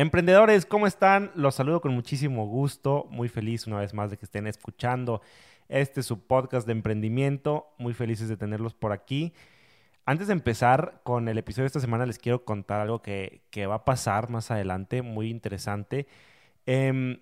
Emprendedores, ¿cómo están? Los saludo con muchísimo gusto, muy feliz una vez más de que estén escuchando este su podcast de emprendimiento, muy felices de tenerlos por aquí. Antes de empezar con el episodio de esta semana, les quiero contar algo que, va a pasar más adelante, muy interesante. Em,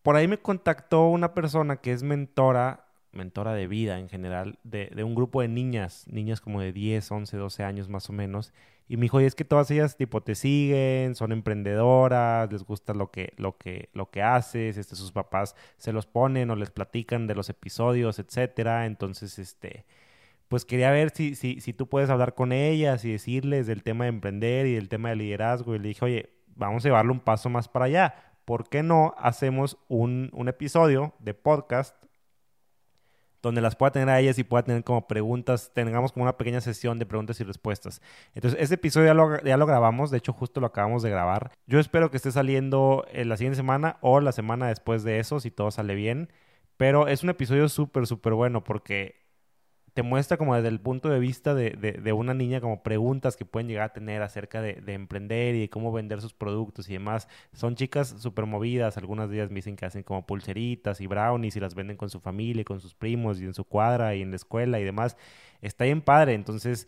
por ahí me contactó una persona que es mentora, mentora de vida en general, de, de un grupo de niñas, niñas como de 10, 11, 12 años más o menos y me dijo, y es que todas ellas tipo te siguen, son emprendedoras, les gusta lo que, lo que, lo que haces, este, sus papás se los ponen o les platican de los episodios, etcétera. Entonces, este, pues quería ver si, si, si tú puedes hablar con ellas y decirles del tema de emprender y del tema de liderazgo. Y le dije, oye, vamos a llevarlo un paso más para allá. ¿Por qué no hacemos un, un episodio de podcast donde las pueda tener a ellas y pueda tener como preguntas, tengamos como una pequeña sesión de preguntas y respuestas. Entonces, este episodio ya lo, ya lo grabamos, de hecho justo lo acabamos de grabar. Yo espero que esté saliendo en la siguiente semana o la semana después de eso, si todo sale bien. Pero es un episodio súper, súper bueno porque te muestra como desde el punto de vista de, de, una niña como preguntas que pueden llegar a tener acerca de, de, emprender y de cómo vender sus productos y demás. Son chicas súper movidas, algunas de ellas me dicen que hacen como pulseritas y brownies y las venden con su familia y con sus primos y en su cuadra y en la escuela y demás. Está bien padre, entonces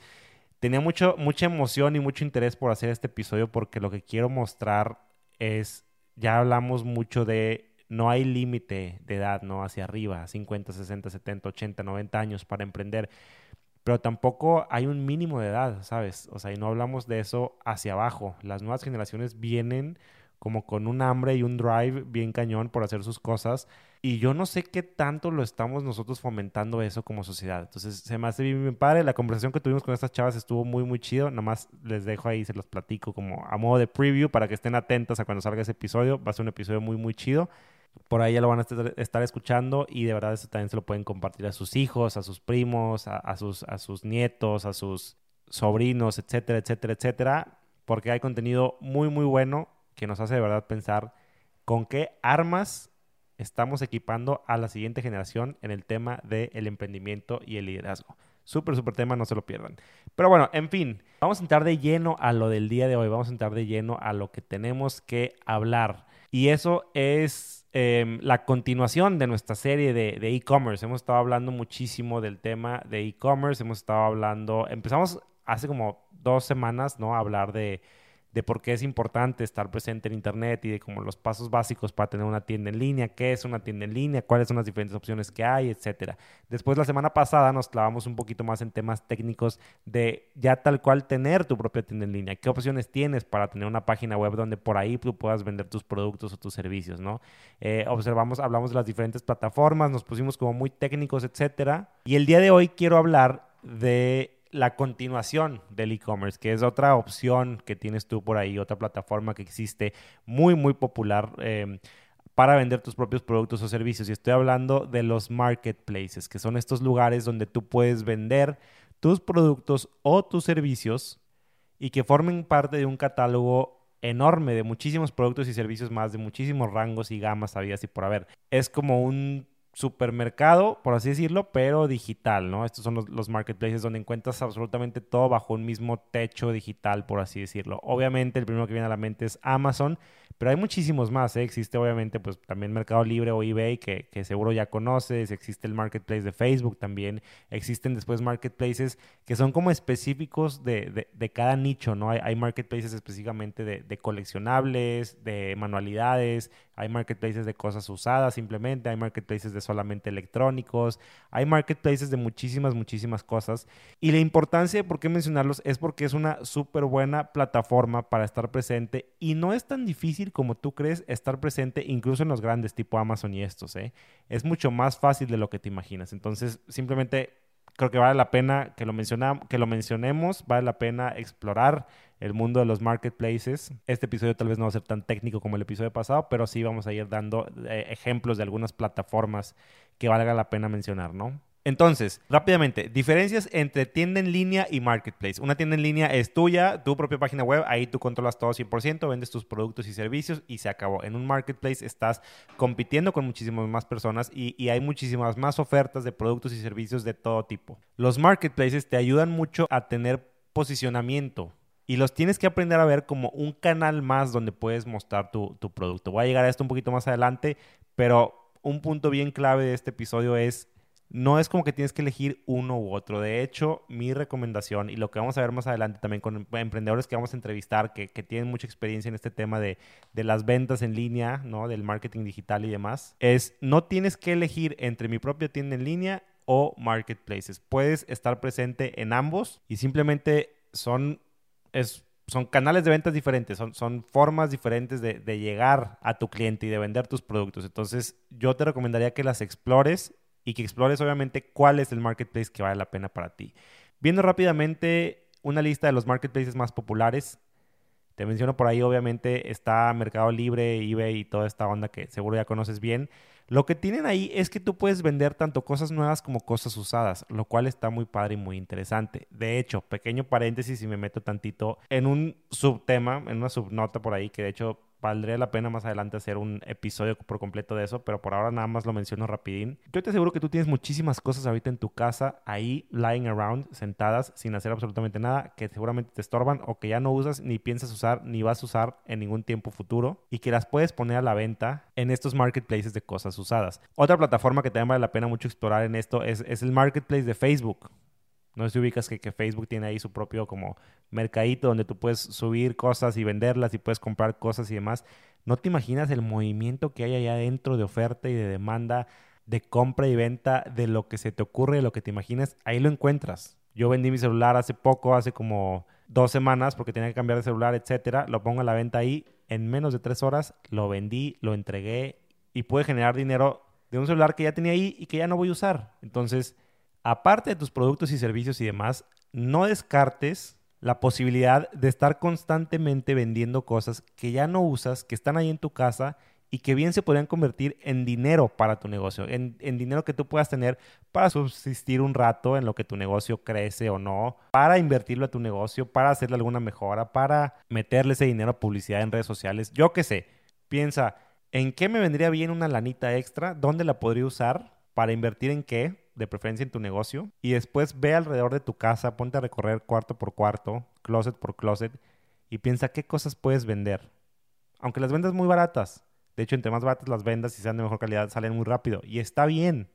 tenía mucho, mucha emoción y mucho interés por hacer este episodio porque lo que quiero mostrar es, ya hablamos mucho de no hay límite de edad, ¿no? Hacia arriba, 50, 60, 70, 80, 90 años para emprender. Pero tampoco hay un mínimo de edad, ¿sabes? O sea, y no hablamos de eso hacia abajo. Las nuevas generaciones vienen como con un hambre y un drive bien cañón por hacer sus cosas. Y yo no sé qué tanto lo estamos nosotros fomentando eso como sociedad. Entonces, se me hace bien, bien padre. La conversación que tuvimos con estas chavas estuvo muy, muy chido. Nada más les dejo ahí, se los platico como a modo de preview para que estén atentas a cuando salga ese episodio. Va a ser un episodio muy, muy chido. Por ahí ya lo van a estar escuchando y de verdad eso también se lo pueden compartir a sus hijos, a sus primos, a, sus, a sus nietos, a sus sobrinos, etcétera, etcétera, etcétera. Porque hay contenido muy, muy bueno que nos hace de verdad pensar con qué armas estamos equipando a la siguiente generación en el tema del emprendimiento y el liderazgo. Súper, súper tema, no se lo pierdan. Pero bueno, en fin, vamos a entrar de lleno a lo del día de hoy, vamos a entrar de lleno a lo que tenemos que hablar. Y eso es em, la continuación de nuestra serie de e-commerce. hemos estado hablando muchísimo del tema de e-commerce, hemos estado hablando, empezamos hace como dos semanas, ¿no? A hablar de de por qué es importante estar presente en Internet y de como los pasos básicos para tener una tienda en línea, qué es una tienda en línea, cuáles son las diferentes opciones que hay, etcétera. Después, la semana pasada nos clavamos un poquito más en temas técnicos de ya tal cual tener tu propia tienda en línea, qué opciones tienes para tener una página web donde por ahí tú puedas vender tus productos o tus servicios, ¿no? Eh, observamos, hablamos de las diferentes plataformas, nos pusimos como muy técnicos, etcétera. Y el día de hoy quiero hablar de la continuación del e-commerce, que es otra opción que tienes tú por ahí, otra plataforma que existe muy, muy popular em, para vender tus propios productos o servicios. Y estoy hablando de los marketplaces, que son estos lugares donde tú puedes vender tus productos o tus servicios y que formen parte de un catálogo enorme de muchísimos productos y servicios más, de muchísimos rangos y gamas habidas y por haber. Es como un supermercado, por así decirlo, pero digital, ¿no? Estos son los, marketplaces donde encuentras absolutamente todo bajo un mismo techo digital, por así decirlo. Obviamente el primero que viene a la mente es Amazon, pero hay muchísimos más, ¿eh? Existe obviamente pues también Mercado Libre o eBay que, que, seguro ya conoces, existe el marketplace de Facebook también, existen después marketplaces que son como específicos de, de, cada nicho, ¿no? Hay, hay marketplaces específicamente de, de coleccionables, de manualidades, hay marketplaces de cosas usadas simplemente, hay marketplaces de solamente electrónicos, hay marketplaces de muchísimas, muchísimas cosas. Y la importancia de por qué mencionarlos es porque es una súper buena plataforma para estar presente y no es tan difícil como tú crees estar presente incluso en los grandes tipo Amazon y estos. ¿eh? Es mucho más fácil de lo que te imaginas. Entonces, simplemente creo que vale la pena que lo, que lo mencionemos, vale la pena explorar el mundo de los marketplaces. Este episodio tal vez no va a ser tan técnico como el episodio pasado, pero sí vamos a ir dando eh, ejemplos de algunas plataformas que valga la pena mencionar, ¿no? Entonces, rápidamente, diferencias entre tienda en línea y marketplace. Una tienda en línea es tuya, tu propia página web, ahí tú controlas todo 100%, vendes tus productos y servicios y se acabó. En un marketplace estás compitiendo con muchísimas más personas y, hay muchísimas más ofertas de productos y servicios de todo tipo. Los marketplaces te ayudan mucho a tener posicionamiento y los tienes que aprender a ver como un canal más donde puedes mostrar tu, tu producto. Voy a llegar a esto un poquito más adelante, pero un punto bien clave de este episodio es no es como que tienes que elegir uno u otro. De hecho, mi recomendación y lo que vamos a ver más adelante también con emprendedores que vamos a entrevistar que, tienen mucha experiencia en este tema de, de, las ventas en línea, ¿no? Del marketing digital y demás, es no tienes que elegir entre mi propia tienda en línea o marketplaces. Puedes estar presente en ambos y simplemente son, es, son canales de ventas diferentes, son, son formas diferentes de, de llegar a tu cliente y de vender tus productos. Entonces, yo te recomendaría que las explores y que explores obviamente cuál es el marketplace que vale la pena para ti. Viendo rápidamente una lista de los marketplaces más populares, te menciono por ahí obviamente está Mercado Libre, eBay y toda esta onda que seguro ya conoces bien. Lo que tienen ahí es que tú puedes vender tanto cosas nuevas como cosas usadas, lo cual está muy padre y muy interesante. De hecho, pequeño paréntesis y me meto tantito en un subtema, en una subnota por ahí que de hecho valdría la pena más adelante hacer un episodio por completo de eso, pero por ahora nada más lo menciono rapidín. Yo te aseguro que tú tienes muchísimas cosas ahorita en tu casa, ahí lying around, sentadas, sin hacer absolutamente nada, que seguramente te estorban o que ya no usas, ni piensas usar, ni vas a usar en ningún tiempo futuro, y que las puedes poner a la venta en estos marketplaces de cosas usadas. Otra plataforma que también vale la pena mucho explorar en esto es, es el marketplace de Facebook. No sé si ubicas que, que, Facebook tiene ahí su propio como mercadito donde tú puedes subir cosas y venderlas y puedes comprar cosas y demás. No te imaginas el movimiento que hay allá adentro de oferta y de demanda, de compra y venta, de lo que se te ocurre, de lo que te imaginas. Ahí lo encuentras. Yo vendí mi celular hace poco, hace como dos semanas, porque tenía que cambiar de celular, etcétera. Lo pongo a la venta ahí. En menos de tres horas lo vendí, lo entregué y pude generar dinero de un celular que ya tenía ahí y que ya no voy a usar. Entonces, aparte de tus productos y servicios y demás, no descartes la posibilidad de estar constantemente vendiendo cosas que ya no usas, que están ahí en tu casa y que bien se podrían convertir en dinero para tu negocio, en, dinero que tú puedas tener para subsistir un rato en lo que tu negocio crece o no, para invertirlo a tu negocio, para hacerle alguna mejora, para meterle ese dinero a publicidad en redes sociales. Yo qué sé, piensa, ¿en qué me vendría bien una lanita extra? ¿Dónde la podría usar? ¿Para invertir en qué? De preferencia en tu negocio, y después ve alrededor de tu casa, ponte a recorrer cuarto por cuarto, closet por closet, y piensa qué cosas puedes vender. Aunque las vendas muy baratas, de hecho, entre más baratas las vendas y sean de mejor calidad, salen muy rápido. Y está bien,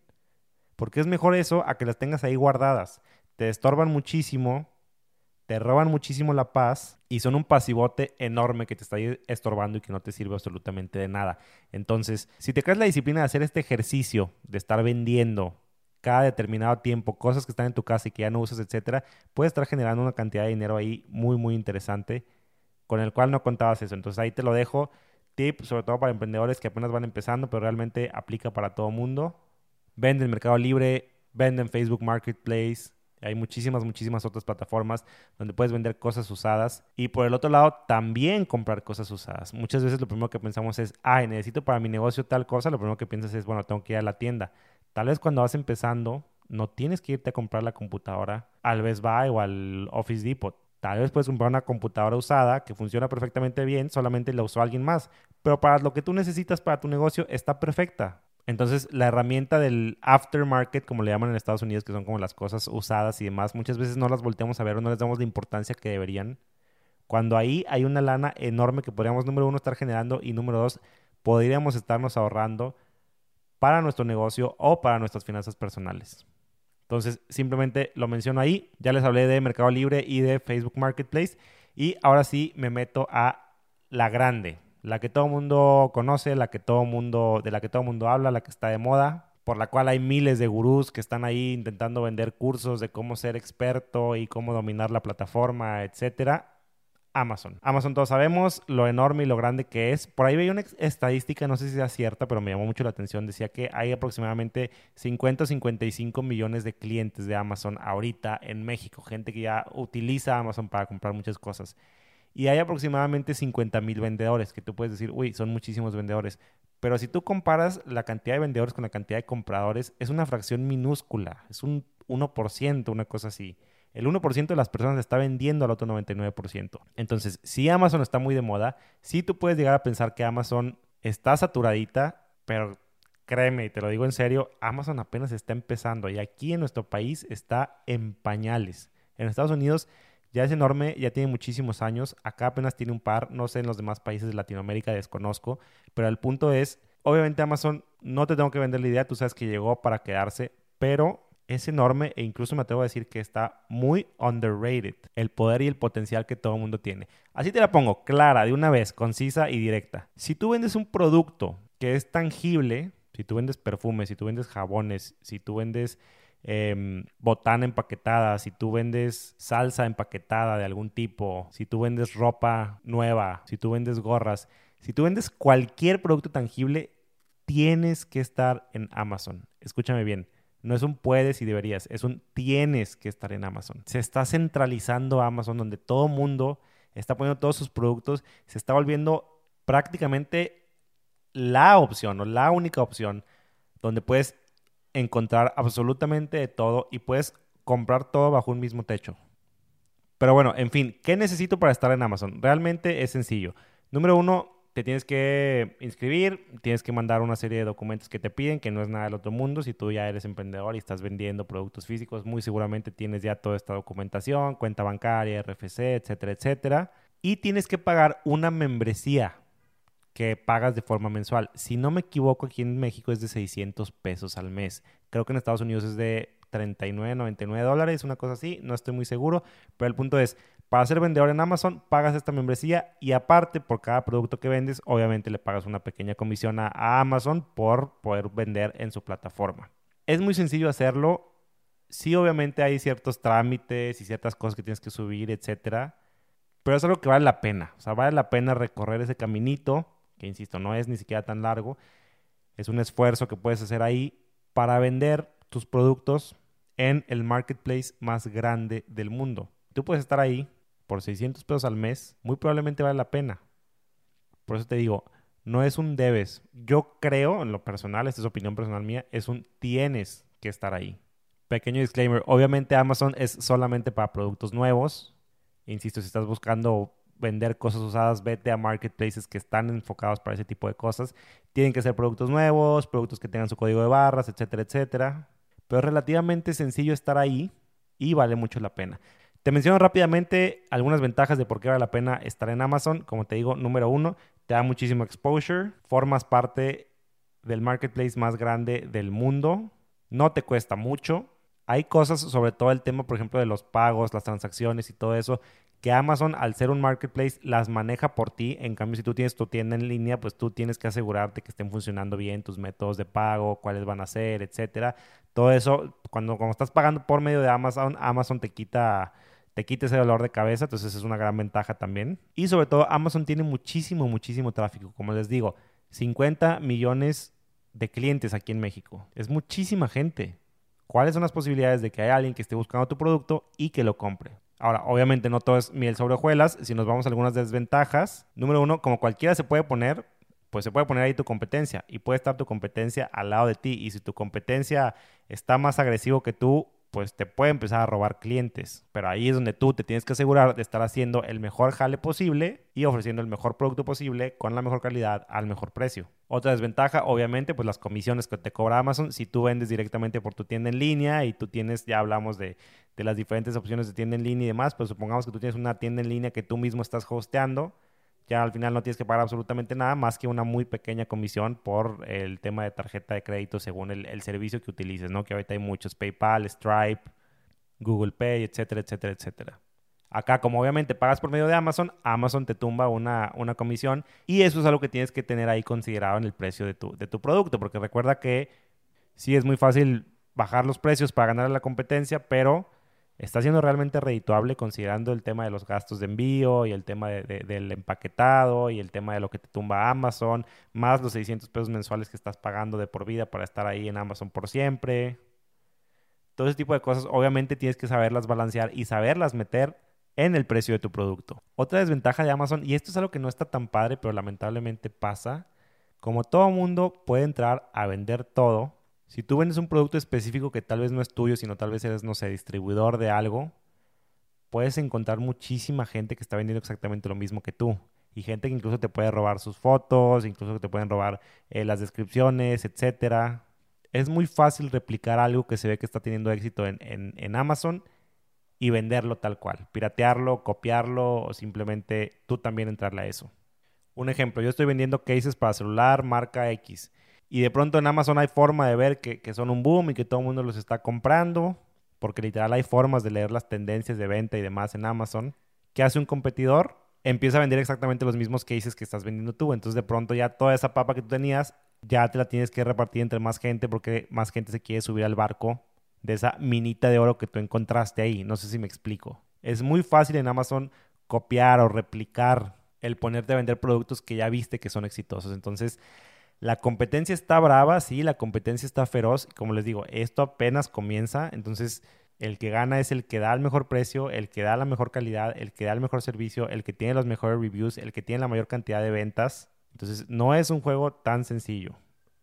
porque es mejor eso a que las tengas ahí guardadas. Te estorban muchísimo, te roban muchísimo la paz y son un pasivote enorme que te está estorbando y que no te sirve absolutamente de nada. Entonces, si te crees la disciplina de hacer este ejercicio, de estar vendiendo cada determinado tiempo, cosas que están en tu casa y que ya no usas, etcétera, puedes estar generando una cantidad de dinero ahí muy, muy interesante con el cual no contabas eso. Entonces ahí te lo dejo. Tip, sobre todo para emprendedores que apenas van empezando, pero realmente aplica para todo mundo. Vende en Mercado Libre, vende en Facebook Marketplace. Hay muchísimas, muchísimas otras plataformas donde puedes vender cosas usadas. Y por el otro lado, también comprar cosas usadas. Muchas veces lo primero que pensamos es, ay, necesito para mi negocio tal cosa. Lo primero que piensas es, bueno, tengo que ir a la tienda. Tal vez cuando vas empezando, no tienes que irte a comprar la computadora al Best Buy o al Office Depot. Tal vez puedes comprar una computadora usada que funciona perfectamente bien, solamente la usó alguien más. Pero para lo que tú necesitas para tu negocio está perfecta. Entonces, la herramienta del aftermarket, como le llaman en Estados Unidos, que son como las cosas usadas y demás, muchas veces no las volteamos a ver o no les damos la importancia que deberían. Cuando ahí hay una lana enorme que podríamos, número uno, estar generando y número dos, podríamos estarnos ahorrando para nuestro negocio o para nuestras finanzas personales. Entonces, simplemente lo menciono ahí. Ya les hablé de Mercado Libre y de Facebook Marketplace. Y ahora sí me meto a la grande, la que todo mundo conoce, la que todo mundo, de la que todo mundo habla, la que está de moda, por la cual hay miles de gurús que están ahí intentando vender cursos de cómo ser experto y cómo dominar la plataforma, etcétera. Amazon. Amazon todos sabemos lo enorme y lo grande que es. Por ahí veía una estadística, no sé si sea cierta, pero me llamó mucho la atención. Decía que hay aproximadamente 50 o 55 millones de clientes de Amazon ahorita en México. Gente que ya utiliza Amazon para comprar muchas cosas. Y hay aproximadamente 50 mil vendedores, que tú puedes decir, uy, son muchísimos vendedores. Pero si tú comparas la cantidad de vendedores con la cantidad de compradores, es una fracción minúscula. Es un 1%, una cosa así el 1% de las personas está vendiendo al otro 99%. Entonces, si Amazon está muy de moda, sí tú puedes llegar a pensar que Amazon está saturadita, pero créeme, te lo digo en serio, Amazon apenas está empezando y aquí en nuestro país está en pañales. En Estados Unidos ya es enorme, ya tiene muchísimos años. Acá apenas tiene un par, no sé en los demás países de Latinoamérica, desconozco. Pero el punto es, obviamente Amazon, no te tengo que vender la idea, tú sabes que llegó para quedarse, pero es enorme e incluso me atrevo a decir que está muy underrated el poder y el potencial que todo el mundo tiene. Así te la pongo, clara, de una vez, concisa y directa. Si tú vendes un producto que es tangible, si tú vendes perfumes, si tú vendes jabones, si tú vendes em, botana empaquetada, si tú vendes salsa empaquetada de algún tipo, si tú vendes ropa nueva, si tú vendes gorras, si tú vendes cualquier producto tangible, tienes que estar en Amazon. Escúchame bien. No es un puedes y deberías, es un tienes que estar en Amazon. Se está centralizando Amazon donde todo mundo está poniendo todos sus productos, se está volviendo prácticamente la opción o la única opción donde puedes encontrar absolutamente de todo y puedes comprar todo bajo un mismo techo. Pero bueno, en fin, ¿qué necesito para estar en Amazon? Realmente es sencillo. Número uno, te tienes que inscribir, tienes que mandar una serie de documentos que te piden, que no es nada del otro mundo. Si tú ya eres emprendedor y estás vendiendo productos físicos, muy seguramente tienes ya toda esta documentación, cuenta bancaria, RFC, etcétera, etcétera. Y tienes que pagar una membresía que pagas de forma mensual. Si no me equivoco, aquí en México es de 600 pesos al mes. Creo que en Estados Unidos es de 39, 99 dólares, una cosa así, no estoy muy seguro, pero el punto es, para ser vendedor en Amazon, pagas esta membresía y aparte, por cada producto que vendes, obviamente le pagas una pequeña comisión a, Amazon por poder vender en su plataforma. Es muy sencillo hacerlo. Sí, obviamente hay ciertos trámites y ciertas cosas que tienes que subir, etcétera. Pero es algo que vale la pena. O sea, vale la pena recorrer ese caminito, que insisto, no es ni siquiera tan largo. Es un esfuerzo que puedes hacer ahí para vender tus productos en el marketplace más grande del mundo. Tú puedes estar ahí por 600 pesos al mes, muy probablemente vale la pena. Por eso te digo, no es un debes. Yo creo, en lo personal, esta es opinión personal mía, es un tienes que estar ahí. Pequeño disclaimer, obviamente Amazon es solamente para productos nuevos. Insisto, si estás buscando vender cosas usadas, vete a marketplaces que están enfocados para ese tipo de cosas. Tienen que ser productos nuevos, productos que tengan su código de barras, etcétera, etcétera. Pero es relativamente sencillo estar ahí y vale mucho la pena. Te menciono rápidamente algunas ventajas de por qué vale la pena estar en Amazon. Como te digo, número uno, te da muchísimo exposure, formas parte del marketplace más grande del mundo, no te cuesta mucho. Hay cosas, sobre todo el tema, por ejemplo, de los pagos, las transacciones y todo eso, que Amazon, al ser un marketplace, las maneja por ti. En cambio, si tú tienes tu tienda en línea, pues tú tienes que asegurarte que estén funcionando bien tus métodos de pago, cuáles van a ser, etcétera. Todo eso, cuando, cuando estás pagando por medio de Amazon, Amazon te quita te quita ese dolor de cabeza, entonces es una gran ventaja también. Y sobre todo Amazon tiene muchísimo, muchísimo tráfico, como les digo, 50 millones de clientes aquí en México. Es muchísima gente. ¿Cuáles son las posibilidades de que haya alguien que esté buscando tu producto y que lo compre? Ahora, obviamente no todo es miel sobre hojuelas. Si nos vamos a algunas desventajas, número uno, como cualquiera se puede poner, pues se puede poner ahí tu competencia y puede estar tu competencia al lado de ti. Y si tu competencia está más agresivo que tú, pues te puede empezar a robar clientes. Pero ahí es donde tú te tienes que asegurar de estar haciendo el mejor jale posible y ofreciendo el mejor producto posible con la mejor calidad al mejor precio. Otra desventaja, obviamente, pues las comisiones que te cobra Amazon si tú vendes directamente por tu tienda en línea y tú tienes, ya hablamos de, de las diferentes opciones de tienda en línea y demás, pues supongamos que tú tienes una tienda en línea que tú mismo estás hosteando ya al final no tienes que pagar absolutamente nada más que una muy pequeña comisión por el tema de tarjeta de crédito según el, servicio que utilices, ¿no? Que ahorita hay muchos, PayPal, Stripe, Google Pay, etcétera, etcétera, etcétera. Acá, como obviamente pagas por medio de Amazon, Amazon te tumba una, una comisión y eso es algo que tienes que tener ahí considerado en el precio de tu, de tu producto, porque recuerda que sí es muy fácil bajar los precios para ganar la competencia, pero está siendo realmente redituable considerando el tema de los gastos de envío y el tema del empaquetado y el tema de lo que te tumba Amazon, más los 600 pesos mensuales que estás pagando de por vida para estar ahí en Amazon por siempre. Todo ese tipo de cosas obviamente tienes que saberlas balancear y saberlas meter en el precio de tu producto. Otra desventaja de Amazon, y esto es algo que no está tan padre, pero lamentablemente pasa, como todo mundo puede entrar a vender todo, si tú vendes un producto específico que tal vez no es tuyo, sino tal vez eres, no sé, distribuidor de algo, puedes encontrar muchísima gente que está vendiendo exactamente lo mismo que tú. Y gente que incluso te puede robar sus fotos, incluso que te pueden robar eh, las descripciones, etcétera. Es muy fácil replicar algo que se ve que está teniendo éxito en, en Amazon y venderlo tal cual, piratearlo, copiarlo o simplemente tú también entrarle a eso. Un ejemplo, yo estoy vendiendo cases para celular marca X y de pronto en Amazon hay forma de ver que, que son un boom y que todo el mundo los está comprando, porque literal hay formas de leer las tendencias de venta y demás en Amazon. ¿Qué hace un competidor? Empieza a vender exactamente los mismos cases que estás vendiendo tú. Entonces de pronto ya toda esa papa que tú tenías ya te la tienes que repartir entre más gente porque más gente se quiere subir al barco de esa minita de oro que tú encontraste ahí. No sé si me explico. Es muy fácil en Amazon copiar o replicar el ponerte a vender productos que ya viste que son exitosos. Entonces, la competencia está brava, sí, la competencia está feroz. Como les digo, esto apenas comienza. Entonces, el que gana es el que da el mejor precio, el que da la mejor calidad, el que da el mejor servicio, el que tiene los mejores reviews, el que tiene la mayor cantidad de ventas. Entonces, no es un juego tan sencillo.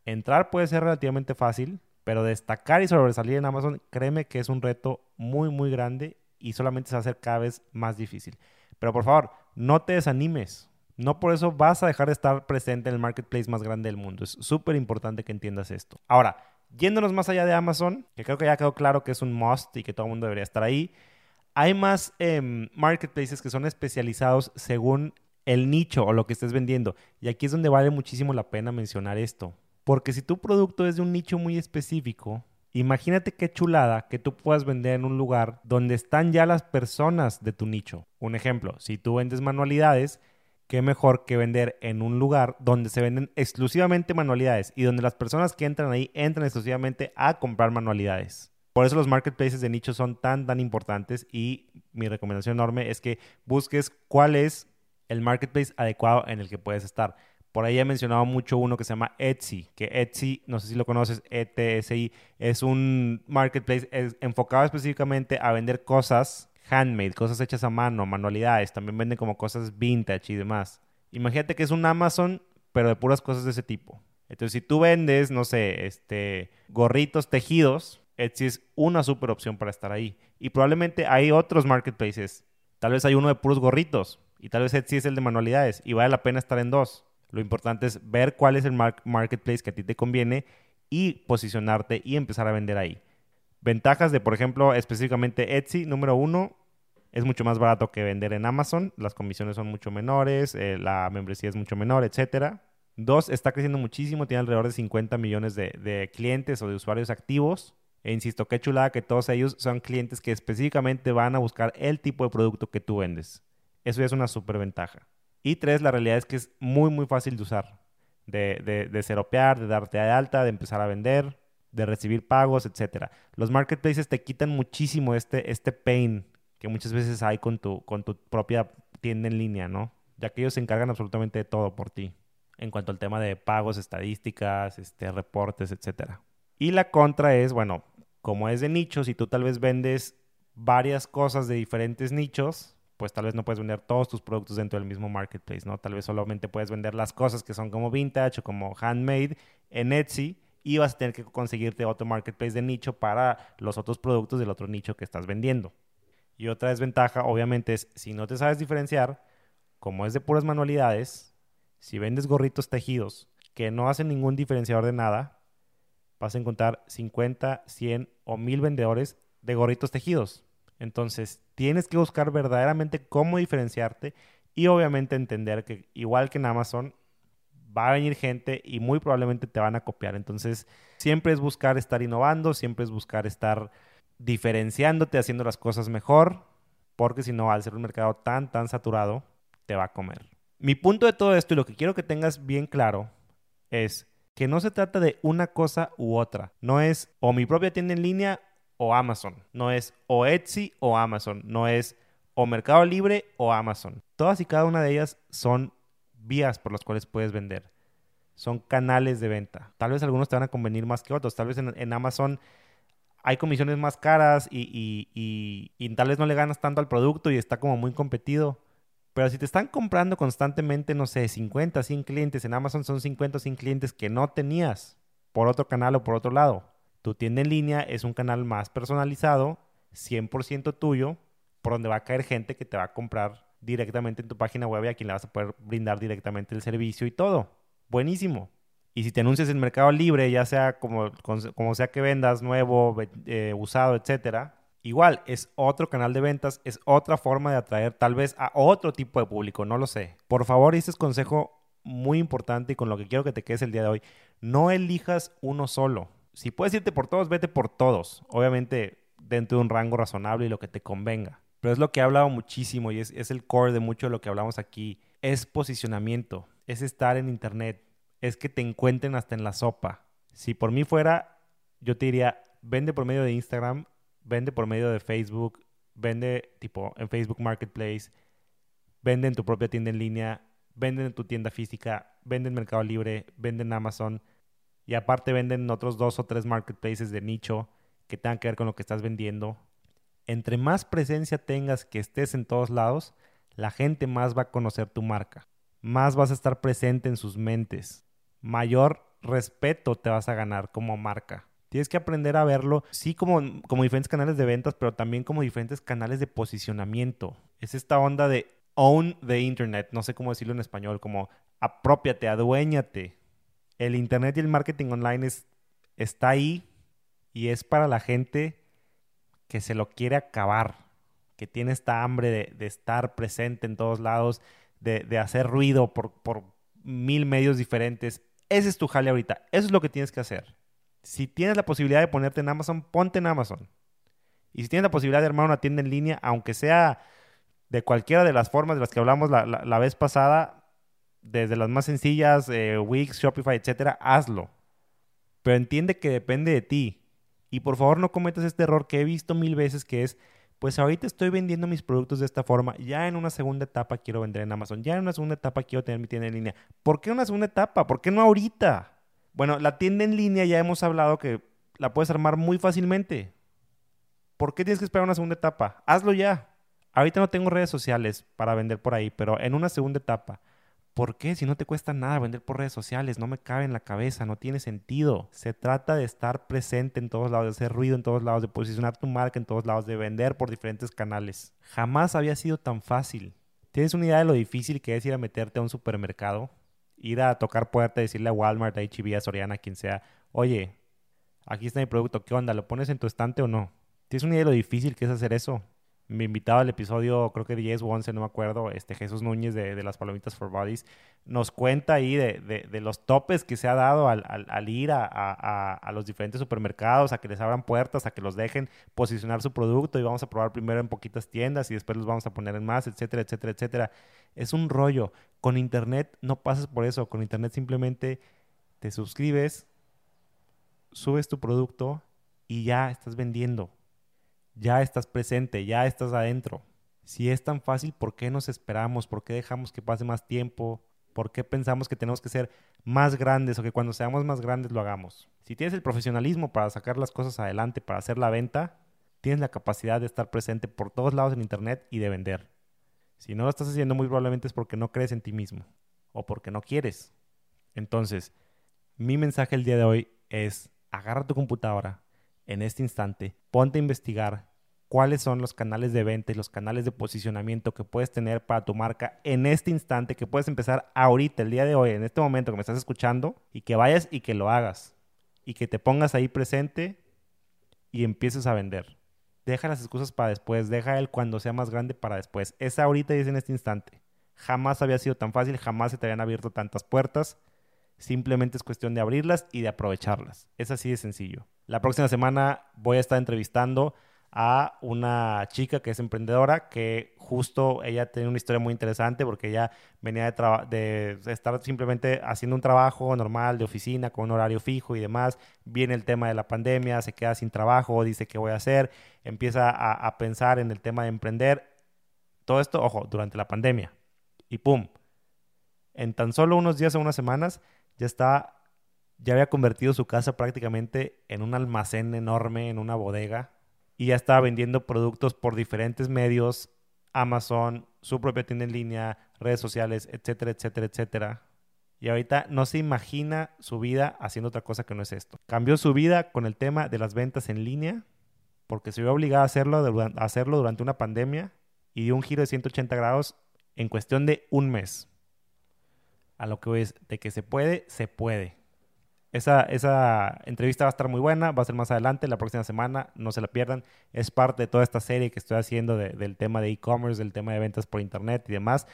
Entrar puede ser relativamente fácil, pero destacar y sobresalir en Amazon, créeme que es un reto muy, muy grande y solamente se va a hacer cada vez más difícil. Pero por favor, no te desanimes. No por eso vas a dejar de estar presente en el marketplace más grande del mundo. Es súper importante que entiendas esto. Ahora, yéndonos más allá de Amazon, que creo que ya quedó claro que es un must y que todo el mundo debería estar ahí, hay más em, marketplaces que son especializados según el nicho o lo que estés vendiendo. Y aquí es donde vale muchísimo la pena mencionar esto. Porque si tu producto es de un nicho muy específico, imagínate qué chulada que tú puedas vender en un lugar donde están ya las personas de tu nicho. Un ejemplo, si tú vendes manualidades, qué mejor que vender en un lugar donde se venden exclusivamente manualidades y donde las personas que entran ahí entran exclusivamente a comprar manualidades. Por eso los marketplaces de nicho son tan, tan importantes y mi recomendación enorme es que busques cuál es el marketplace adecuado en el que puedes estar. Por ahí he mencionado mucho uno que se llama Etsy, que Etsy, no sé si lo conoces, ETSI, es un marketplace enfocado específicamente a vender cosas handmade, cosas hechas a mano, manualidades. También venden como cosas vintage y demás. Imagínate que es un Amazon, pero de puras cosas de ese tipo. Entonces, si tú vendes, no sé, este, gorritos tejidos, Etsy es una super opción para estar ahí. Y probablemente hay otros marketplaces. Tal vez hay uno de puros gorritos. Y tal vez Etsy es el de manualidades. Y vale la pena estar en dos. Lo importante es ver cuál es el marketplace que a ti te conviene y posicionarte y empezar a vender ahí. Ventajas de, por ejemplo, específicamente Etsy, número uno, es mucho más barato que vender en Amazon, las comisiones son mucho menores, eh, la membresía es mucho menor, etc. Dos, está creciendo muchísimo, tiene alrededor de 50 millones de, clientes o de usuarios activos. E insisto, qué chulada que todos ellos son clientes que específicamente van a buscar el tipo de producto que tú vendes. Eso ya es una súper ventaja. Y tres, la realidad es que es muy, muy fácil de usar. De, de, de seropear, de darte de alta, de empezar a vender, de recibir pagos, etc. Los marketplaces te quitan muchísimo este, este pain que muchas veces hay con tu, con tu propia tienda en línea, ¿no? Ya que ellos se encargan absolutamente de todo por ti. En cuanto al tema de pagos, estadísticas, este, reportes, etc. Y la contra es, bueno, como es de nichos y tú tal vez vendes varias cosas de diferentes nichos, pues tal vez no puedes vender todos tus productos dentro del mismo marketplace, ¿no? Tal vez solamente puedes vender las cosas que son como vintage o como handmade en Etsy y vas a tener que conseguirte otro marketplace de nicho para los otros productos del otro nicho que estás vendiendo. Y otra desventaja, obviamente, es si no te sabes diferenciar, como es de puras manualidades, si vendes gorritos tejidos que no hacen ningún diferenciador de nada, vas a encontrar 50, 100 o 1000 vendedores de gorritos tejidos. Entonces, tienes que buscar verdaderamente cómo diferenciarte y obviamente entender que igual que en Amazon, va a venir gente y muy probablemente te van a copiar. Entonces, siempre es buscar estar innovando, siempre es buscar estar diferenciándote, haciendo las cosas mejor, porque si no, al ser un mercado tan, tan saturado, te va a comer. Mi punto de todo esto y lo que quiero que tengas bien claro es que no se trata de una cosa u otra. No es o mi propia tienda en línea o Amazon. No es o Etsy o Amazon. No es o Mercado Libre o Amazon. Todas y cada una de ellas son vías por las cuales puedes vender. Son canales de venta. Tal vez algunos te van a convenir más que otros. Tal vez en, Amazon hay comisiones más caras y, y, tal vez no le ganas tanto al producto y está como muy competido. Pero si te están comprando constantemente, no sé, 50, 100 clientes, en Amazon son 50 o 100 clientes que no tenías por otro canal o por otro lado. Tu tienda en línea es un canal más personalizado, 100% tuyo, por donde va a caer gente que te va a comprar directamente en tu página web y a quien le vas a poder brindar directamente el servicio y todo. Buenísimo. Y si te anuncias en Mercado Libre, ya sea como, como sea que vendas, nuevo, eh, usado, etcétera, Igual, es otro canal de ventas, es otra forma de atraer tal vez a otro tipo de público, no lo sé. Por favor, este es consejo muy importante y con lo que quiero que te quedes el día de hoy. No elijas uno solo. Si puedes irte por todos, vete por todos. Obviamente dentro de un rango razonable y lo que te convenga. Pero es lo que he hablado muchísimo y es, es el core de mucho de lo que hablamos aquí. Es posicionamiento, es estar en internet, es que te encuentren hasta en la sopa. Si por mí fuera, yo te diría, vende por medio de Instagram, vende por medio de Facebook, vende tipo en Facebook Marketplace, vende en tu propia tienda en línea, vende en tu tienda física, vende en Mercado Libre, vende en Amazon y aparte venden en otros dos o tres marketplaces de nicho que tengan que ver con lo que estás vendiendo. Entre más presencia tengas que estés en todos lados, la gente más va a conocer tu marca, más vas a estar presente en sus mentes, mayor respeto te vas a ganar como marca. Tienes que aprender a verlo, sí, como, como diferentes canales de ventas, pero también como diferentes canales de posicionamiento. Es esta onda de own the internet, no sé cómo decirlo en español, como apropiate, aduéñate. El internet y el marketing online es, está ahí y es para la gente que se lo quiere acabar, que tiene esta hambre de, estar presente en todos lados, de, hacer ruido por, por mil medios diferentes. Ese es tu jale ahorita. Eso es lo que tienes que hacer. Si tienes la posibilidad de ponerte en Amazon, ponte en Amazon. Y si tienes la posibilidad de armar una tienda en línea, aunque sea de cualquiera de las formas de las que hablamos la, vez pasada, desde las más sencillas, eh, Wix, Shopify, etcétera, hazlo. Pero entiende que depende de ti. Y por favor no cometas este error que he visto mil veces, que es, pues ahorita estoy vendiendo mis productos de esta forma, ya en una segunda etapa quiero vender en Amazon, ya en una segunda etapa quiero tener mi tienda en línea. ¿Por qué una segunda etapa? ¿Por qué no ahorita? Bueno, la tienda en línea ya hemos hablado que la puedes armar muy fácilmente. ¿Por qué tienes que esperar una segunda etapa? Hazlo ya. Ahorita no tengo redes sociales para vender por ahí, pero en una segunda etapa. ¿Por qué? Si no te cuesta nada vender por redes sociales, no me cabe en la cabeza, no tiene sentido. Se trata de estar presente en todos lados, de hacer ruido en todos lados, de posicionar tu marca en todos lados, de vender por diferentes canales. Jamás había sido tan fácil. ¿Tienes una idea de lo difícil que es ir a meterte a un supermercado? ir a tocar puerta, decirle a Walmart, a HB, a Soriana, a quien sea, oye, aquí está mi producto, ¿qué onda? ¿Lo pones en tu estante o no? ¿Tienes una idea de lo difícil que es hacer eso? Me invitaba al episodio, creo que 10 o 11, no me acuerdo, este Jesús Núñez de, las Palomitas for Bodies, nos cuenta ahí de, los topes que se ha dado al, ir a, los diferentes supermercados, a que les abran puertas, a que los dejen posicionar su producto y vamos a probar primero en poquitas tiendas y después los vamos a poner en más, etcétera, etcétera, etcétera. Es un rollo. Con Internet no pasas por eso. Con Internet simplemente te suscribes, subes tu producto y ya estás vendiendo ya estás presente, ya estás adentro. Si es tan fácil, ¿por qué nos esperamos? ¿Por qué dejamos que pase más tiempo? ¿Por qué pensamos que tenemos que ser más grandes o que cuando seamos más grandes lo hagamos? Si tienes el profesionalismo para sacar las cosas adelante, para hacer la venta, tienes la capacidad de estar presente por todos lados en Internet y de vender. Si no lo estás haciendo, muy probablemente es porque no crees en ti mismo o porque no quieres. Entonces, mi mensaje el día de hoy es, agarra tu computadora, en este instante, ponte a investigar cuáles son los canales de venta y los canales de posicionamiento que puedes tener para tu marca en este instante, que puedes empezar ahorita, el día de hoy, en este momento que me estás escuchando, y que vayas y que lo hagas, y que te pongas ahí presente y empieces a vender. Deja las excusas para después, deja el cuando sea más grande para después. Es ahorita y es en este instante. Jamás había sido tan fácil, jamás se te habían abierto tantas puertas. Simplemente es cuestión de abrirlas y de aprovecharlas. Es así de sencillo. La próxima semana voy a estar entrevistando a una chica que es emprendedora, que justo ella tiene una historia muy interesante porque ella venía de, de, estar simplemente haciendo un trabajo normal de oficina con un horario fijo y demás. Viene el tema de la pandemia, se queda sin trabajo, dice qué voy a hacer, empieza a, a pensar en el tema de emprender. Todo esto, ojo, durante la pandemia. Y pum, en tan solo unos días o unas semanas ya está ya había convertido su casa prácticamente en un almacén enorme, en una bodega, y ya estaba vendiendo productos por diferentes medios, Amazon, su propia tienda en línea, redes sociales, etcétera, etcétera, etcétera. Y ahorita no se imagina su vida haciendo otra cosa que no es esto. Cambió su vida con el tema de las ventas en línea, porque se vio obligada a hacerlo, a hacerlo durante una pandemia y dio un giro de 180 grados en cuestión de un mes. A lo que es de que se puede, se puede. Esa, esa entrevista va a estar muy buena, va a ser más adelante, la próxima semana, no se la pierdan. Es parte de toda esta serie que estoy haciendo del tema de e-commerce, del tema de ventas por internet y demás.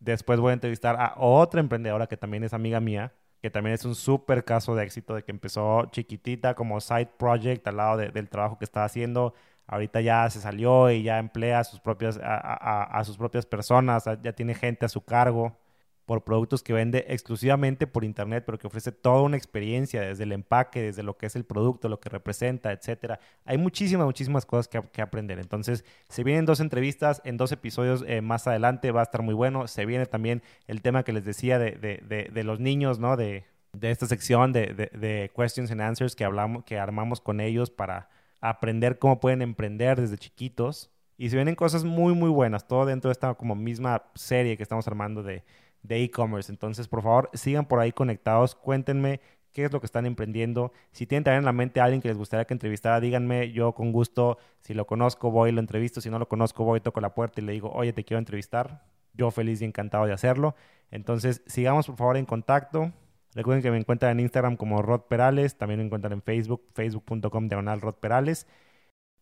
Después voy a entrevistar a otra emprendedora que también es amiga mía, que también es un súper caso de éxito de que empezó chiquitita como side project al lado del trabajo que estaba haciendo. Ahorita ya se salió y ya emplea a sus propias, a sus propias personas, ya tiene gente a su cargo por productos que vende exclusivamente por internet, pero que ofrece toda una experiencia desde el empaque, desde lo que es el producto, lo que representa, etcétera. Hay muchísimas, muchísimas cosas que, aprender. Entonces, se vienen dos entrevistas en dos episodios eh, más adelante, va a estar muy bueno. Se viene también el tema que les decía de, de, los niños, ¿no? De, esta sección de, questions and answers que hablamos, que armamos con ellos para aprender cómo pueden emprender desde chiquitos. Y se vienen cosas muy, muy buenas, todo dentro de esta como misma serie que estamos armando de, de e-commerce. Entonces, por favor, sigan por ahí conectados, cuéntenme qué es lo que están emprendiendo. Si tienen también en la mente a alguien que les gustaría que entrevistara, díganme, yo con gusto, si lo conozco, voy lo entrevisto, si no lo conozco, voy, toco la puerta y le digo, oye, te quiero entrevistar. Yo feliz y encantado de hacerlo. Entonces, sigamos por favor en contacto. Recuerden que me encuentran en Instagram como Rod Perales, también me encuentran en Facebook, facebook.com diagonal Rod Perales.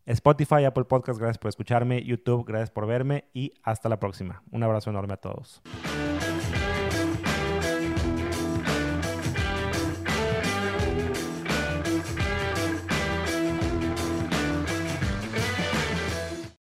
Spotify, Apple Podcast, gracias por escucharme, YouTube, gracias por verme y hasta la próxima. Un abrazo enorme a todos.